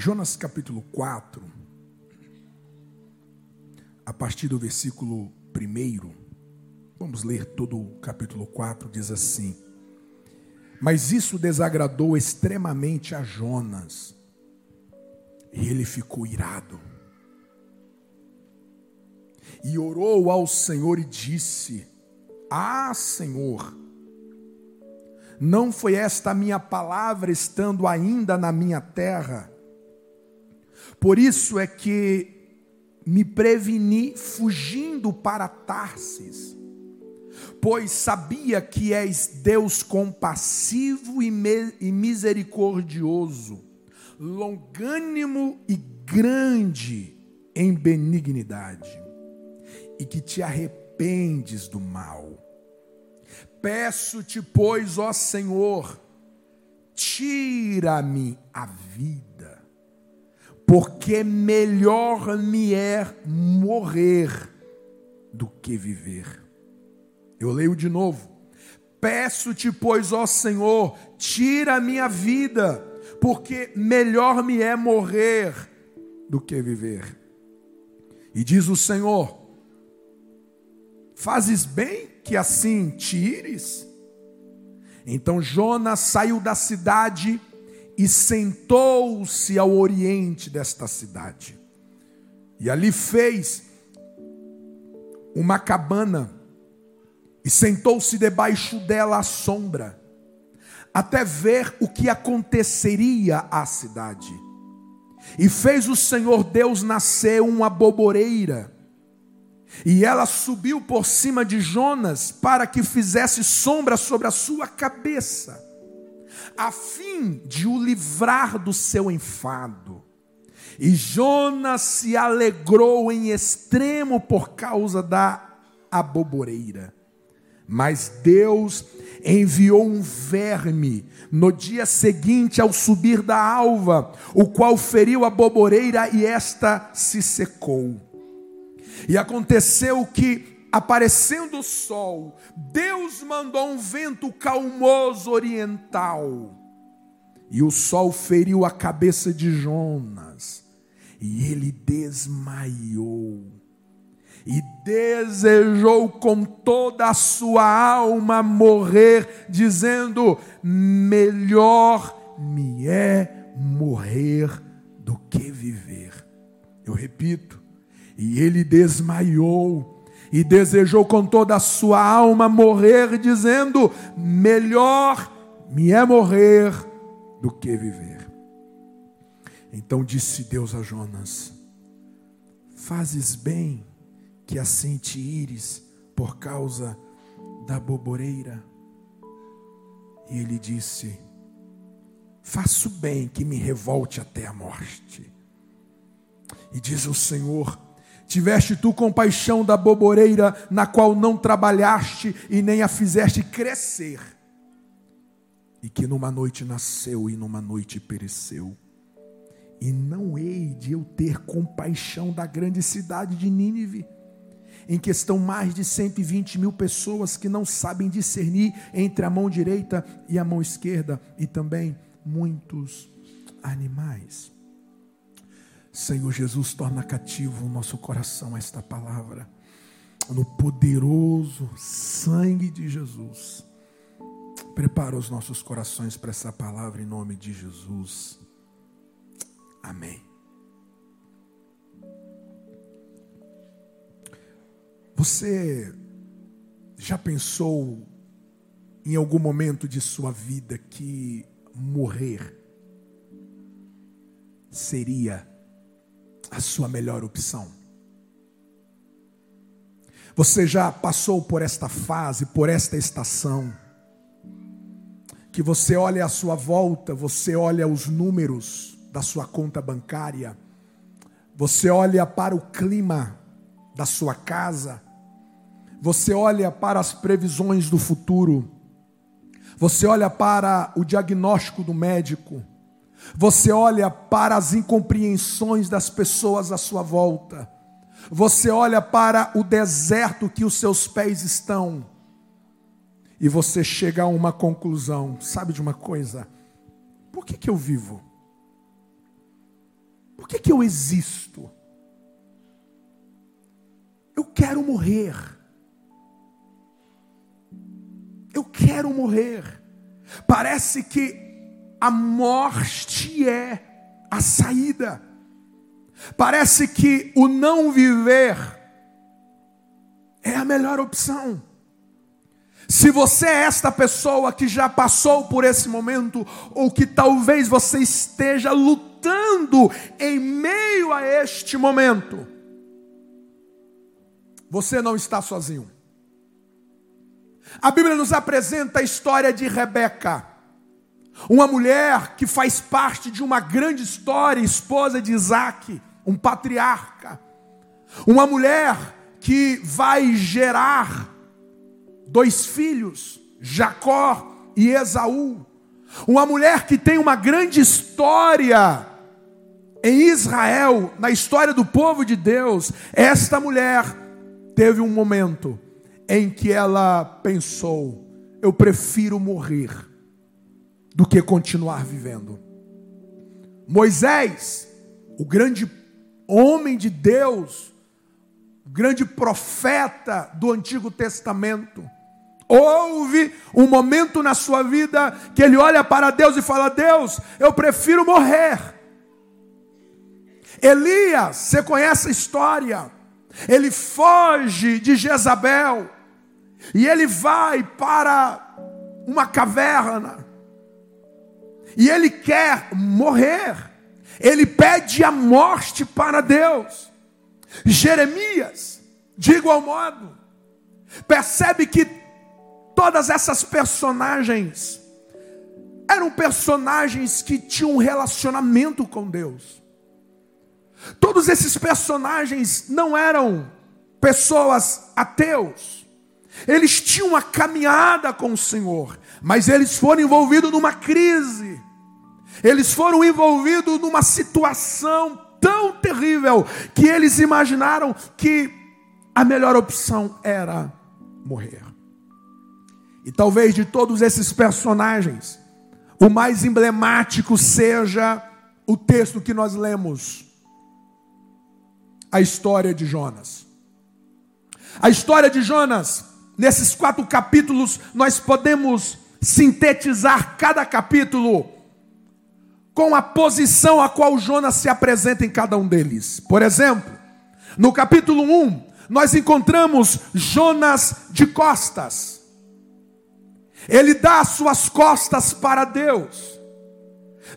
Jonas capítulo 4, a partir do versículo 1, vamos ler todo o capítulo 4, diz assim: Mas isso desagradou extremamente a Jonas, e ele ficou irado. E orou ao Senhor e disse: Ah, Senhor, não foi esta a minha palavra estando ainda na minha terra? Por isso é que me preveni fugindo para Tarsis, pois sabia que és Deus compassivo e, e misericordioso, longânimo e grande em benignidade, e que te arrependes do mal. Peço-te, pois, ó Senhor, tira-me a vida, porque melhor me é morrer do que viver. Eu leio de novo. Peço-te, pois, ó Senhor, tira a minha vida, porque melhor me é morrer do que viver. E diz o Senhor: Fazes bem que assim tires? Então Jonas saiu da cidade e sentou-se ao oriente desta cidade. E ali fez uma cabana e sentou-se debaixo dela à sombra, até ver o que aconteceria à cidade. E fez o Senhor Deus nascer uma boboreira e ela subiu por cima de Jonas para que fizesse sombra sobre a sua cabeça, a fim de o livrar do seu enfado. E Jonas se alegrou em extremo por causa da aboboreira. Mas Deus enviou um verme no dia seguinte ao subir da alva, o qual feriu a boboreira e esta se secou. E aconteceu que, aparecendo o sol, Deus mandou um vento calmoso oriental. E o sol feriu a cabeça de Jonas, e ele desmaiou. E desejou com toda a sua alma morrer, dizendo: Melhor me é morrer do que viver. Eu repito, e ele desmaiou e desejou com toda a sua alma morrer, dizendo: Melhor me é morrer do que viver. Então disse Deus a Jonas: Fazes bem que assim te ires por causa da boboreira. E ele disse: Faço bem que me revolte até a morte. E diz o Senhor: Tiveste tu compaixão da boboreira, na qual não trabalhaste e nem a fizeste crescer, e que numa noite nasceu e numa noite pereceu. E não hei de eu ter compaixão da grande cidade de Nínive, em que estão mais de 120 mil pessoas que não sabem discernir entre a mão direita e a mão esquerda, e também muitos animais. Senhor Jesus, torna cativo o nosso coração a esta palavra, no poderoso sangue de Jesus. Prepara os nossos corações para essa palavra em nome de Jesus. Amém. Você já pensou em algum momento de sua vida que morrer seria a sua melhor opção. Você já passou por esta fase, por esta estação, que você olha à sua volta, você olha os números da sua conta bancária, você olha para o clima da sua casa, você olha para as previsões do futuro, você olha para o diagnóstico do médico, você olha para as incompreensões das pessoas à sua volta. Você olha para o deserto que os seus pés estão. E você chega a uma conclusão. Sabe de uma coisa? Por que, que eu vivo? Por que, que eu existo? Eu quero morrer. Eu quero morrer. Parece que a morte é a saída. Parece que o não viver é a melhor opção. Se você é esta pessoa que já passou por esse momento, ou que talvez você esteja lutando em meio a este momento, você não está sozinho. A Bíblia nos apresenta a história de Rebeca, uma mulher que faz parte de uma grande história, esposa de Isaac, um patriarca, uma mulher que vai gerar dois filhos, Jacó e Esaú. Uma mulher que tem uma grande história em Israel, na história do povo de Deus. Esta mulher teve um momento em que ela pensou: eu prefiro morrer do que continuar vivendo. Moisés, o grande homem de Deus, o grande profeta do Antigo Testamento, Houve um momento na sua vida que ele olha para Deus e fala: Deus, eu prefiro morrer. Elias, você conhece a história? Ele foge de Jezabel e ele vai para uma caverna e ele quer morrer. Ele pede a morte para Deus. Jeremias, de igual modo, percebe que Todas essas personagens eram personagens que tinham um relacionamento com Deus. Todos esses personagens não eram pessoas ateus. Eles tinham uma caminhada com o Senhor, mas eles foram envolvidos numa crise. Eles foram envolvidos numa situação tão terrível que eles imaginaram que a melhor opção era morrer. E talvez de todos esses personagens, o mais emblemático seja o texto que nós lemos, a história de Jonas. A história de Jonas, nesses quatro capítulos, nós podemos sintetizar cada capítulo com a posição a qual Jonas se apresenta em cada um deles. Por exemplo, no capítulo 1, nós encontramos Jonas de costas. Ele dá as suas costas para Deus.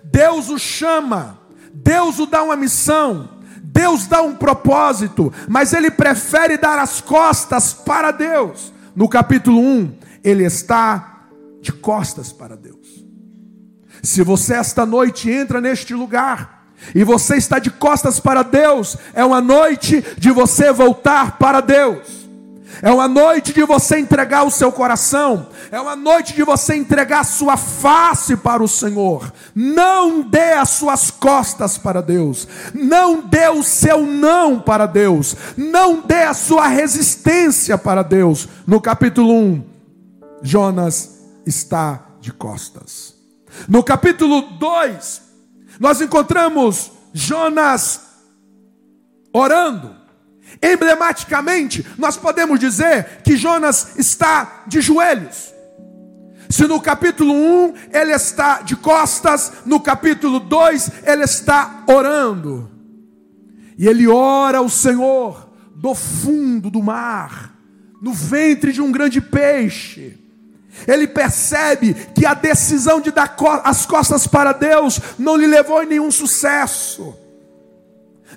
Deus o chama, Deus o dá uma missão, Deus dá um propósito, mas ele prefere dar as costas para Deus. No capítulo 1, ele está de costas para Deus. Se você esta noite entra neste lugar, e você está de costas para Deus, é uma noite de você voltar para Deus. É uma noite de você entregar o seu coração. É uma noite de você entregar a sua face para o Senhor. Não dê as suas costas para Deus. Não dê o seu não para Deus. Não dê a sua resistência para Deus. No capítulo 1, Jonas está de costas. No capítulo 2, nós encontramos Jonas orando. Emblematicamente, nós podemos dizer que Jonas está de joelhos. Se no capítulo 1 ele está de costas, no capítulo 2 ele está orando. E ele ora ao Senhor do fundo do mar, no ventre de um grande peixe. Ele percebe que a decisão de dar as costas para Deus não lhe levou em nenhum sucesso.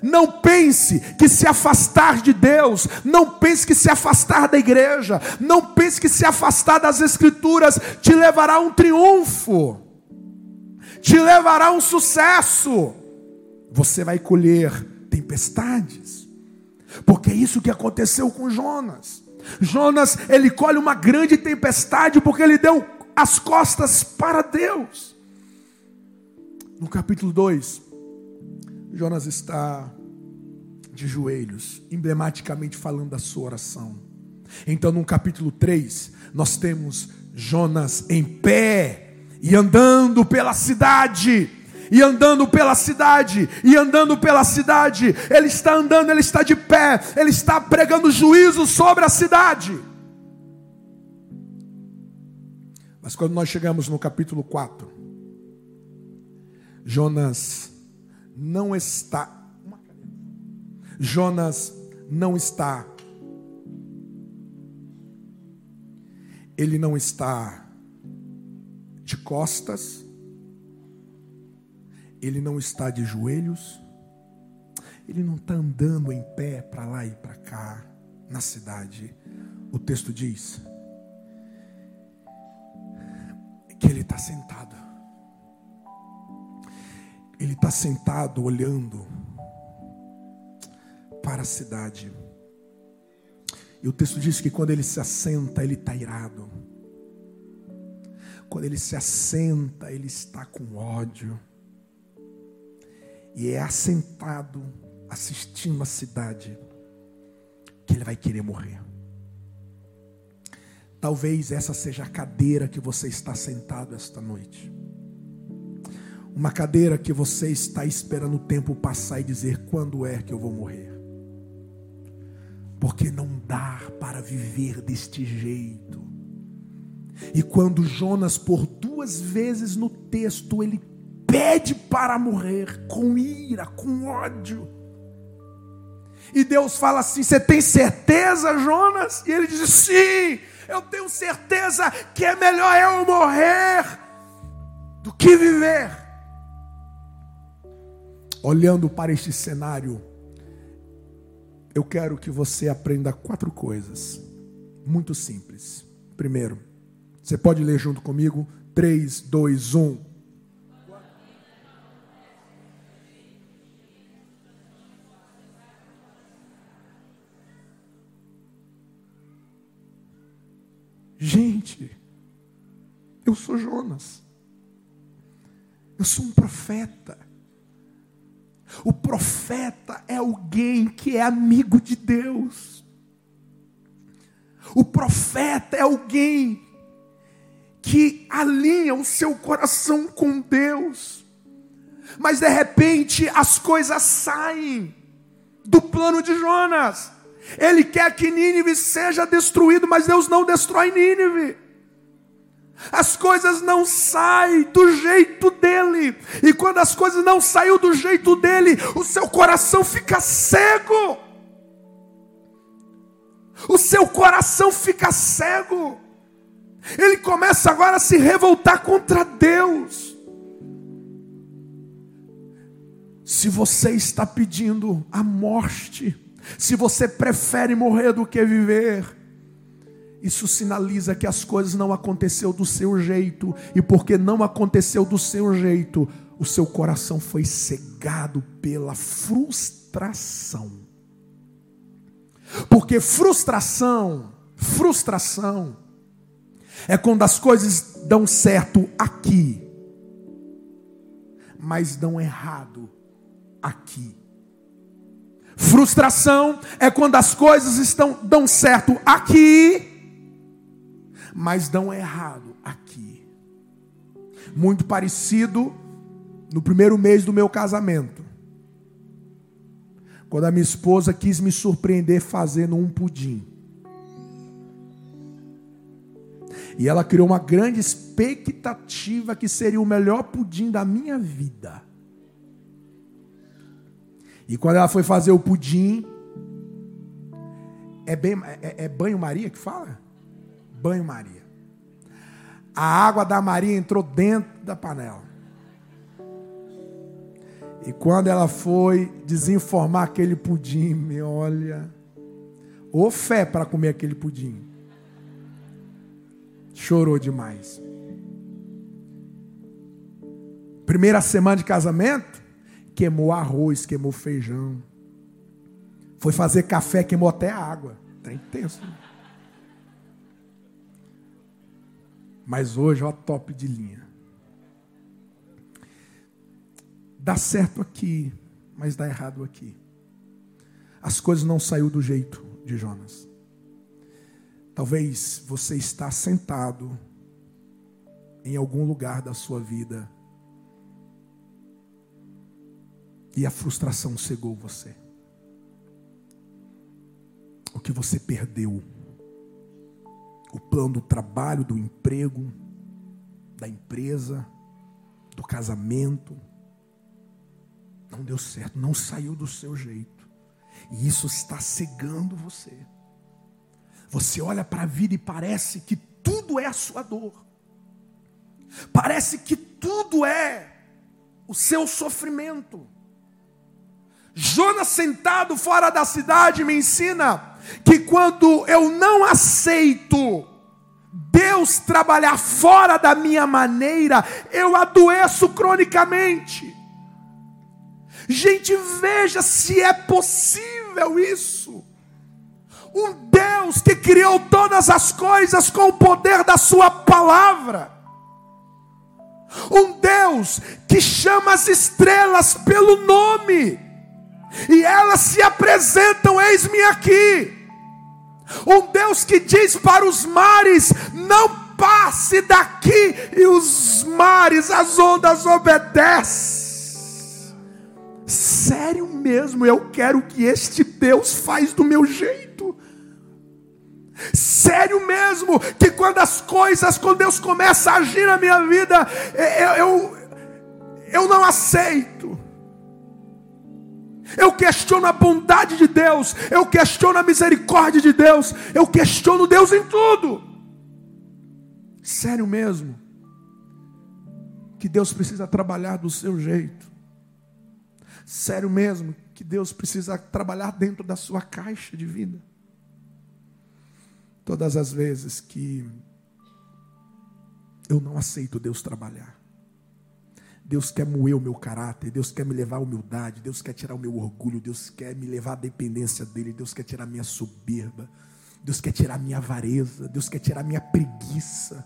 Não pense que se afastar de Deus, não pense que se afastar da igreja, não pense que se afastar das Escrituras te levará a um triunfo, te levará a um sucesso. Você vai colher tempestades, porque é isso que aconteceu com Jonas. Jonas, ele colhe uma grande tempestade porque ele deu as costas para Deus. No capítulo 2, Jonas está de joelhos, emblematicamente falando da sua oração. Então, no capítulo 3, nós temos Jonas em pé e andando pela cidade. E andando pela cidade, e andando pela cidade, ele está andando, ele está de pé, ele está pregando juízo sobre a cidade. Mas quando nós chegamos no capítulo 4, Jonas não está. Jonas não está. Ele não está de costas ele não está de joelhos, ele não está andando em pé para lá e para cá, na cidade. O texto diz que ele está sentado. Ele está sentado olhando para a cidade. E o texto diz que quando ele se assenta, ele está irado. Quando ele se assenta, ele está com ódio e é assentado assistindo a cidade que ele vai querer morrer. Talvez essa seja a cadeira que você está sentado esta noite. Uma cadeira que você está esperando o tempo passar e dizer quando é que eu vou morrer. Porque não dá para viver deste jeito. E quando Jonas, por duas vezes no texto, ele pede para morrer com ira, com ódio. E Deus fala assim: Você tem certeza, Jonas? E ele diz: Sim, eu tenho certeza que é melhor eu morrer do que viver. Olhando para este cenário, eu quero que você aprenda quatro coisas, muito simples. Primeiro, você pode ler junto comigo? 3, 2, 1. Gente, eu sou Jonas. Eu sou um profeta. O profeta é alguém que é amigo de Deus. O profeta é alguém que alinha o seu coração com Deus. Mas de repente as coisas saem do plano de Jonas. Ele quer que Nínive seja destruído, mas Deus não destrói Nínive. As coisas não saem do jeito dele. E quando as coisas não saem do jeito dele, o seu coração fica cego. O seu coração fica cego. Ele começa agora a se revoltar contra Deus. Se você está pedindo a morte, se você prefere morrer do que viver, isso sinaliza que as coisas não aconteceu do seu jeito e porque não aconteceu do seu jeito, o seu coração foi cegado pela frustração. Porque frustração, frustração é quando as coisas dão certo aqui, mas dão errado aqui. Frustração é quando as coisas estão dão certo aqui, mas dão errado aqui. Muito parecido no primeiro mês do meu casamento. Quando a minha esposa quis me surpreender fazendo um pudim. E ela criou uma grande expectativa que seria o melhor pudim da minha vida. E quando ela foi fazer o pudim, é, é, é banho-maria que fala? Banho-maria. A água da Maria entrou dentro da panela. E quando ela foi desinformar aquele pudim, me olha, ô fé para comer aquele pudim. Chorou demais. Primeira semana de casamento, queimou arroz, queimou feijão. Foi fazer café, queimou até água. Tá intenso. Né? Mas hoje, ó, top de linha. Dá certo aqui, mas dá errado aqui. As coisas não saiu do jeito de Jonas. Talvez você está sentado em algum lugar da sua vida E a frustração cegou você. O que você perdeu. O plano do trabalho, do emprego, da empresa, do casamento. Não deu certo, não saiu do seu jeito. E isso está cegando você. Você olha para a vida e parece que tudo é a sua dor. Parece que tudo é o seu sofrimento. Jonas sentado fora da cidade me ensina que quando eu não aceito Deus trabalhar fora da minha maneira, eu adoeço cronicamente. Gente, veja se é possível isso. Um Deus que criou todas as coisas com o poder da Sua palavra. Um Deus que chama as estrelas pelo nome, e elas se apresentam: eis-me aqui. Um Deus que diz para os mares: não passe daqui, e os mares, as ondas obedecem. Sério mesmo, eu quero que este Deus faz do meu jeito. Sério mesmo, que quando as coisas, quando Deus começa a agir na minha vida, eu, eu, eu não aceito. Eu questiono a bondade de Deus, eu questiono a misericórdia de Deus, eu questiono Deus em tudo. Sério mesmo, que Deus precisa trabalhar do seu jeito. Sério mesmo, que Deus precisa trabalhar dentro da sua caixa de vida. Todas as vezes que eu não aceito Deus trabalhar, Deus quer moer o meu caráter, Deus quer me levar à humildade, Deus quer tirar o meu orgulho, Deus quer me levar à dependência dEle, Deus quer tirar a minha soberba, Deus quer tirar a minha avareza, Deus quer tirar a minha preguiça,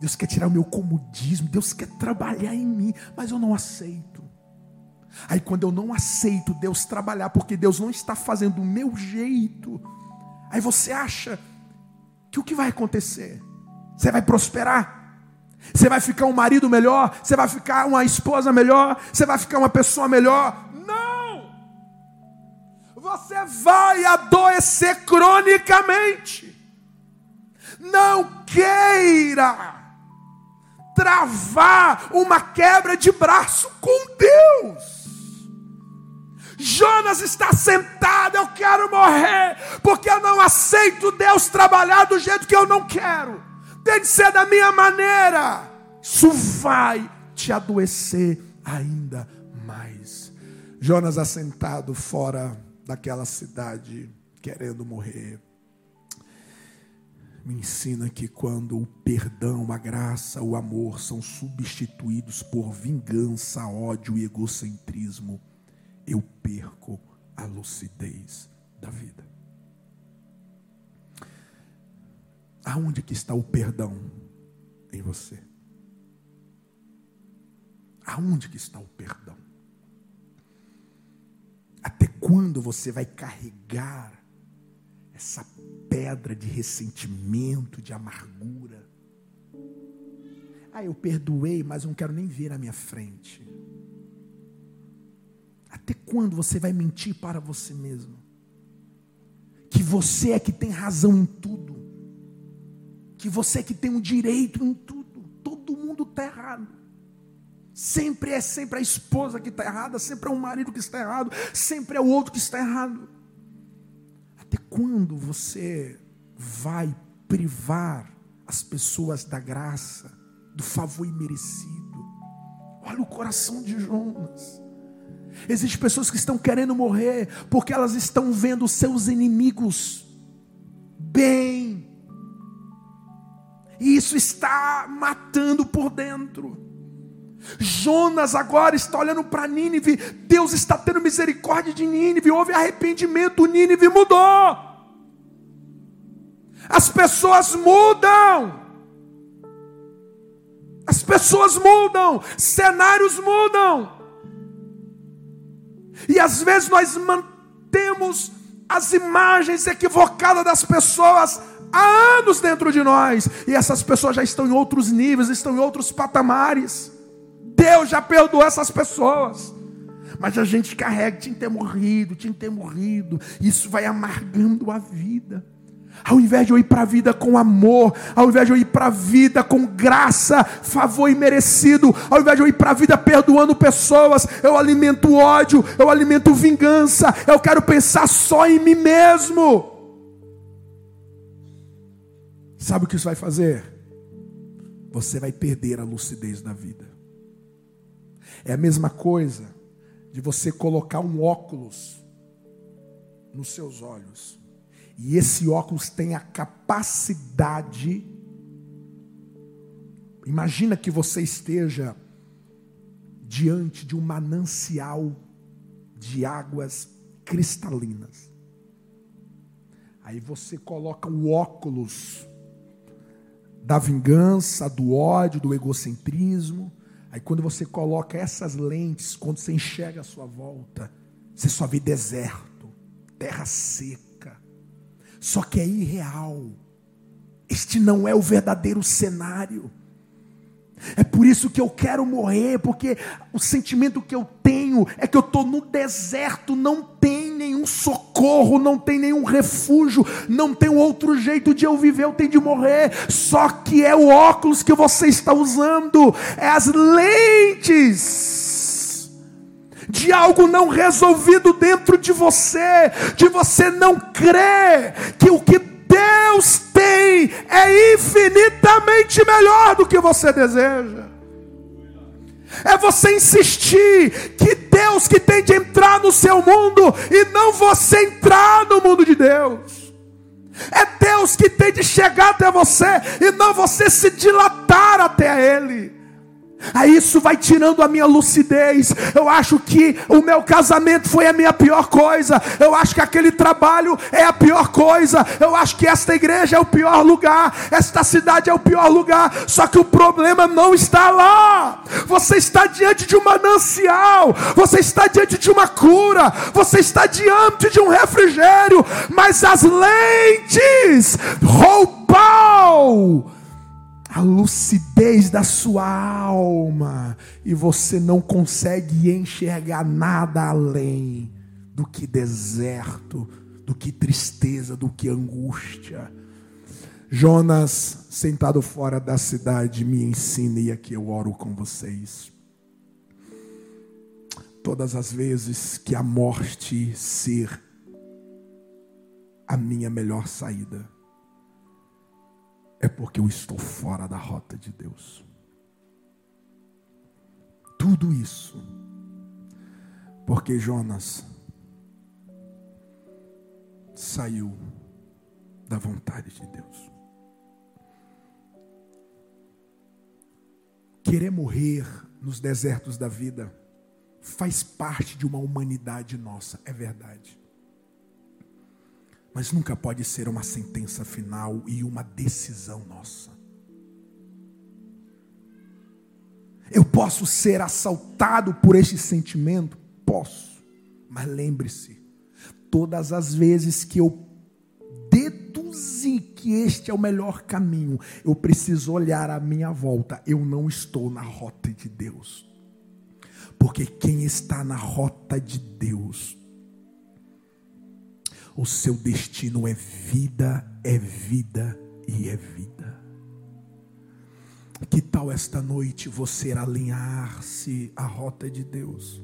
Deus quer tirar o meu comodismo, Deus quer trabalhar em mim, mas eu não aceito. Aí quando eu não aceito Deus trabalhar, porque Deus não está fazendo do meu jeito, aí você acha que o que vai acontecer? Você vai prosperar? Você vai ficar um marido melhor? Você vai ficar uma esposa melhor? Você vai ficar uma pessoa melhor? Não! Você vai adoecer cronicamente. Não queira travar uma quebra de braço com Deus. Jonas está sentado, eu quero morrer, porque eu não aceito Deus trabalhar do jeito que eu não quero, tem de ser da minha maneira. Isso vai te adoecer ainda mais. Jonas assentado fora daquela cidade, querendo morrer. Me ensina que quando o perdão, a graça, o amor são substituídos por vingança, ódio e egocentrismo, eu perco a lucidez da vida. Aonde que está o perdão em você? Aonde que está o perdão? Até quando você vai carregar essa pedra de ressentimento, de amargura? Ah, eu perdoei, mas não quero nem ver na minha frente. Até quando você vai mentir para você mesmo? Que você é que tem razão em tudo. Que você que tem um direito em tudo. Todo mundo está errado. Sempre é sempre a esposa que está errada, sempre é o marido que está errado, sempre é o outro que está errado. Até quando você vai privar as pessoas da graça, do favor imerecido? Olha o coração de Jonas. Existem pessoas que estão querendo morrer porque elas estão vendo seus inimigos bem. E isso está matando por dentro. Jonas agora está olhando para Nínive. Deus está tendo misericórdia de Nínive. Houve arrependimento. Nínive mudou. As pessoas mudam. As pessoas mudam. Cenários mudam. E às vezes nós mantemos as imagens equivocadas das pessoas há anos dentro de nós, e essas pessoas já estão em outros níveis, estão em outros patamares. Deus já perdoou essas pessoas, Mas a gente carrega, tinha que ter morrido, tinha que ter morrido. Isso vai amargando a vida. Ao invés de eu ir para a vida com amor, ao invés de eu ir para a vida com graça, favor imerecido, ao invés de eu ir para a vida perdoando pessoas, eu alimento ódio, eu alimento vingança, eu quero pensar só em mim mesmo. Sabe o que isso vai fazer? Você vai perder a lucidez da vida. É a mesma coisa de você colocar um óculos nos seus olhos e esse óculos tem a capacidade. Imagina que você esteja diante de um manancial de águas cristalinas. Aí você coloca o óculos da vingança, do ódio, do egocentrismo. Aí quando você coloca essas lentes, quando você enxerga a sua volta, você só vê deserto, terra seca só que é irreal. Este não é o verdadeiro cenário. É por isso que eu quero morrer, porque o sentimento que eu tenho é que eu estou no deserto, não tem nenhum socorro, não tem nenhum refúgio, não tem outro jeito de eu viver, eu tenho de morrer. Só que é o óculos que você está usando, é as lentes de algo não resolvido dentro de você, de você não crer que o que Deus tem é infinitamente melhor do que você deseja. É você insistir que Deus que tem de entrar no seu mundo e não você entrar no mundo de Deus. É Deus que tem de chegar até você e não você se dilatar até Ele. Aí isso vai tirando a minha lucidez. Eu acho que o meu casamento foi a minha pior coisa. Eu acho que aquele trabalho é a pior coisa. Eu acho que esta igreja é o pior lugar. Esta cidade é o pior lugar. Só que o problema não está lá. Você está diante de um manancial. Você está diante de uma cura. Você está diante de um refrigério. Mas as lentes roubam a lucidez da sua alma e você não consegue enxergar nada além do que deserto, do que tristeza, do que angústia. Jonas, sentado fora da cidade, me ensina e aqui eu oro com vocês. Todas as vezes que a morte ser a minha melhor saída, é porque eu estou fora da rota de Deus. Tudo isso porque Jonas saiu da vontade de Deus. Querer morrer nos desertos da vida faz parte de uma humanidade nossa, é verdade mas nunca pode ser uma sentença final e uma decisão nossa. Eu posso ser assaltado por este sentimento? Posso, mas lembre-se, todas as vezes que eu deduzi que este é o melhor caminho, eu preciso olhar à minha volta, eu não estou na rota de Deus. Porque quem está na rota de Deus o seu destino é vida, é vida e é vida. Que tal esta noite você alinhar-se à rota de Deus?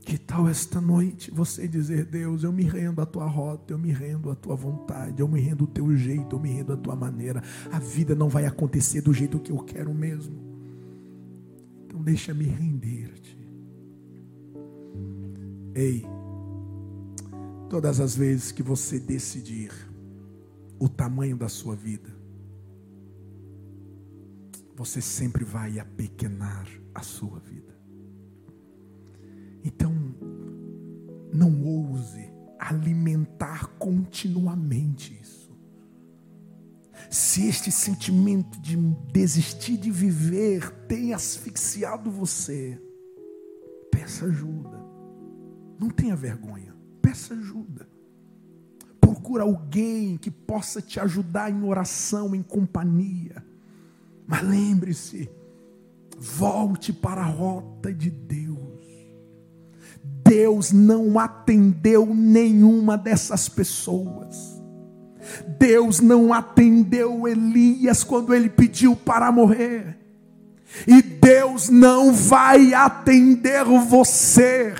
Que tal esta noite você dizer, Deus, eu me rendo à tua rota, eu me rendo à tua vontade, eu me rendo ao teu jeito, eu me rendo à tua maneira. A vida não vai acontecer do jeito que eu quero mesmo. Então deixa-me render-te. Ei, Todas as vezes que você decidir o tamanho da sua vida, você sempre vai apequenar a sua vida. Então, não ouse alimentar continuamente isso. Se este sentimento de desistir de viver tem asfixiado você, peça ajuda. Não tenha vergonha peça ajuda. Procura alguém que possa te ajudar em oração, em companhia. Mas lembre-se, volte para a rota de Deus. Deus não atendeu nenhuma dessas pessoas. Deus não atendeu Elias quando ele pediu para morrer. E Deus não vai atender você.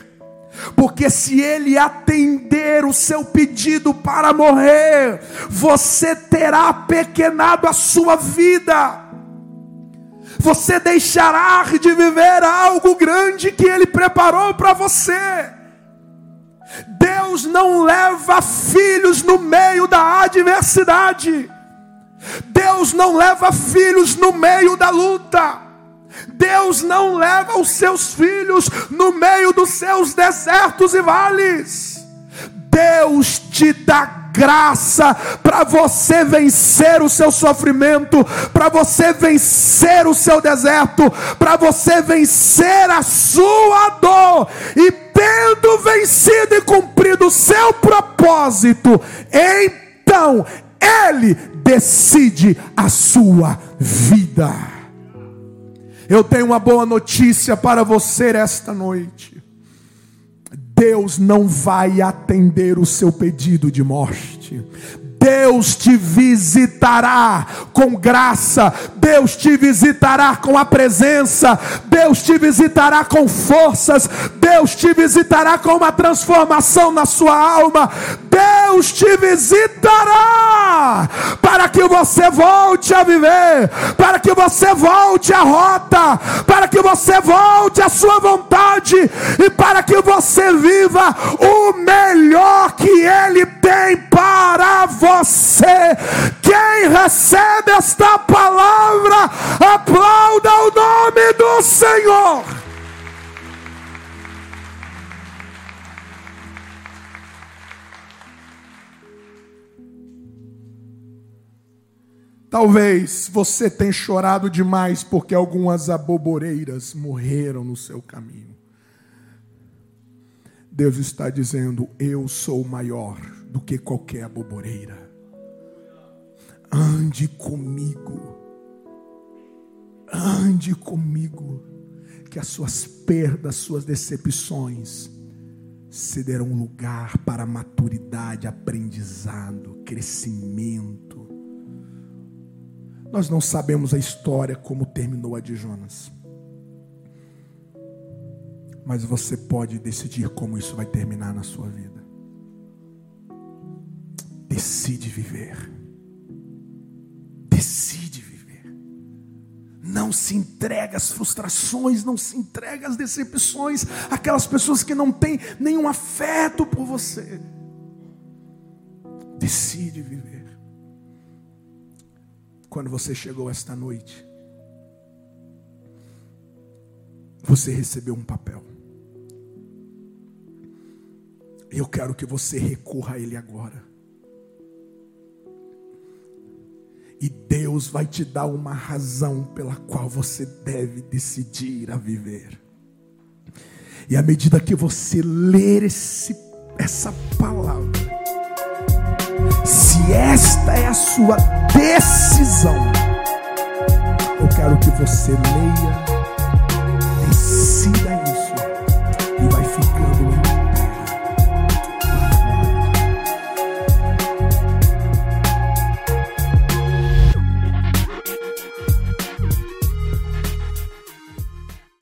Porque se ele atender o seu pedido para morrer, você terá pequenado a sua vida. Você deixará de viver algo grande que ele preparou para você. Deus não leva filhos no meio da adversidade. Deus não leva filhos no meio da luta. Deus não leva os seus filhos no meio dos seus desertos e vales. Deus te dá graça para você vencer o seu sofrimento, para você vencer o seu deserto, para você vencer a sua dor e tendo vencido e cumprido o seu propósito, então ele decide a sua vida. Eu tenho uma boa notícia para você esta noite. Deus não vai atender o seu pedido de morte. Deus te visitará com graça, Deus te visitará com a presença, Deus te visitará com forças, Deus te visitará com uma transformação na sua alma, Deus te visitará para que você volte a viver, para que você volte à rota, para que você volte à sua vontade e para que você viva o melhor que Ele tem para você. Quem recebe esta palavra, aplauda o nome do Senhor. Talvez você tenha chorado demais porque algumas aboboreiras morreram no seu caminho. Deus está dizendo: Eu sou maior do que qualquer aboboreira. Ande comigo. Ande comigo. Que as suas perdas, suas decepções cederão lugar para maturidade, aprendizado, crescimento nós não sabemos a história como terminou a de Jonas. Mas você pode decidir como isso vai terminar na sua vida. Decide viver. Decide. Não se entrega às frustrações, não se entrega às decepções, aquelas pessoas que não têm nenhum afeto por você. Decide viver quando você chegou esta noite, você recebeu um papel. Eu quero que você recorra a ele agora. E Deus vai te dar uma razão pela qual você deve decidir a viver. E à medida que você ler esse, essa palavra, se esta é a sua decisão, eu quero que você leia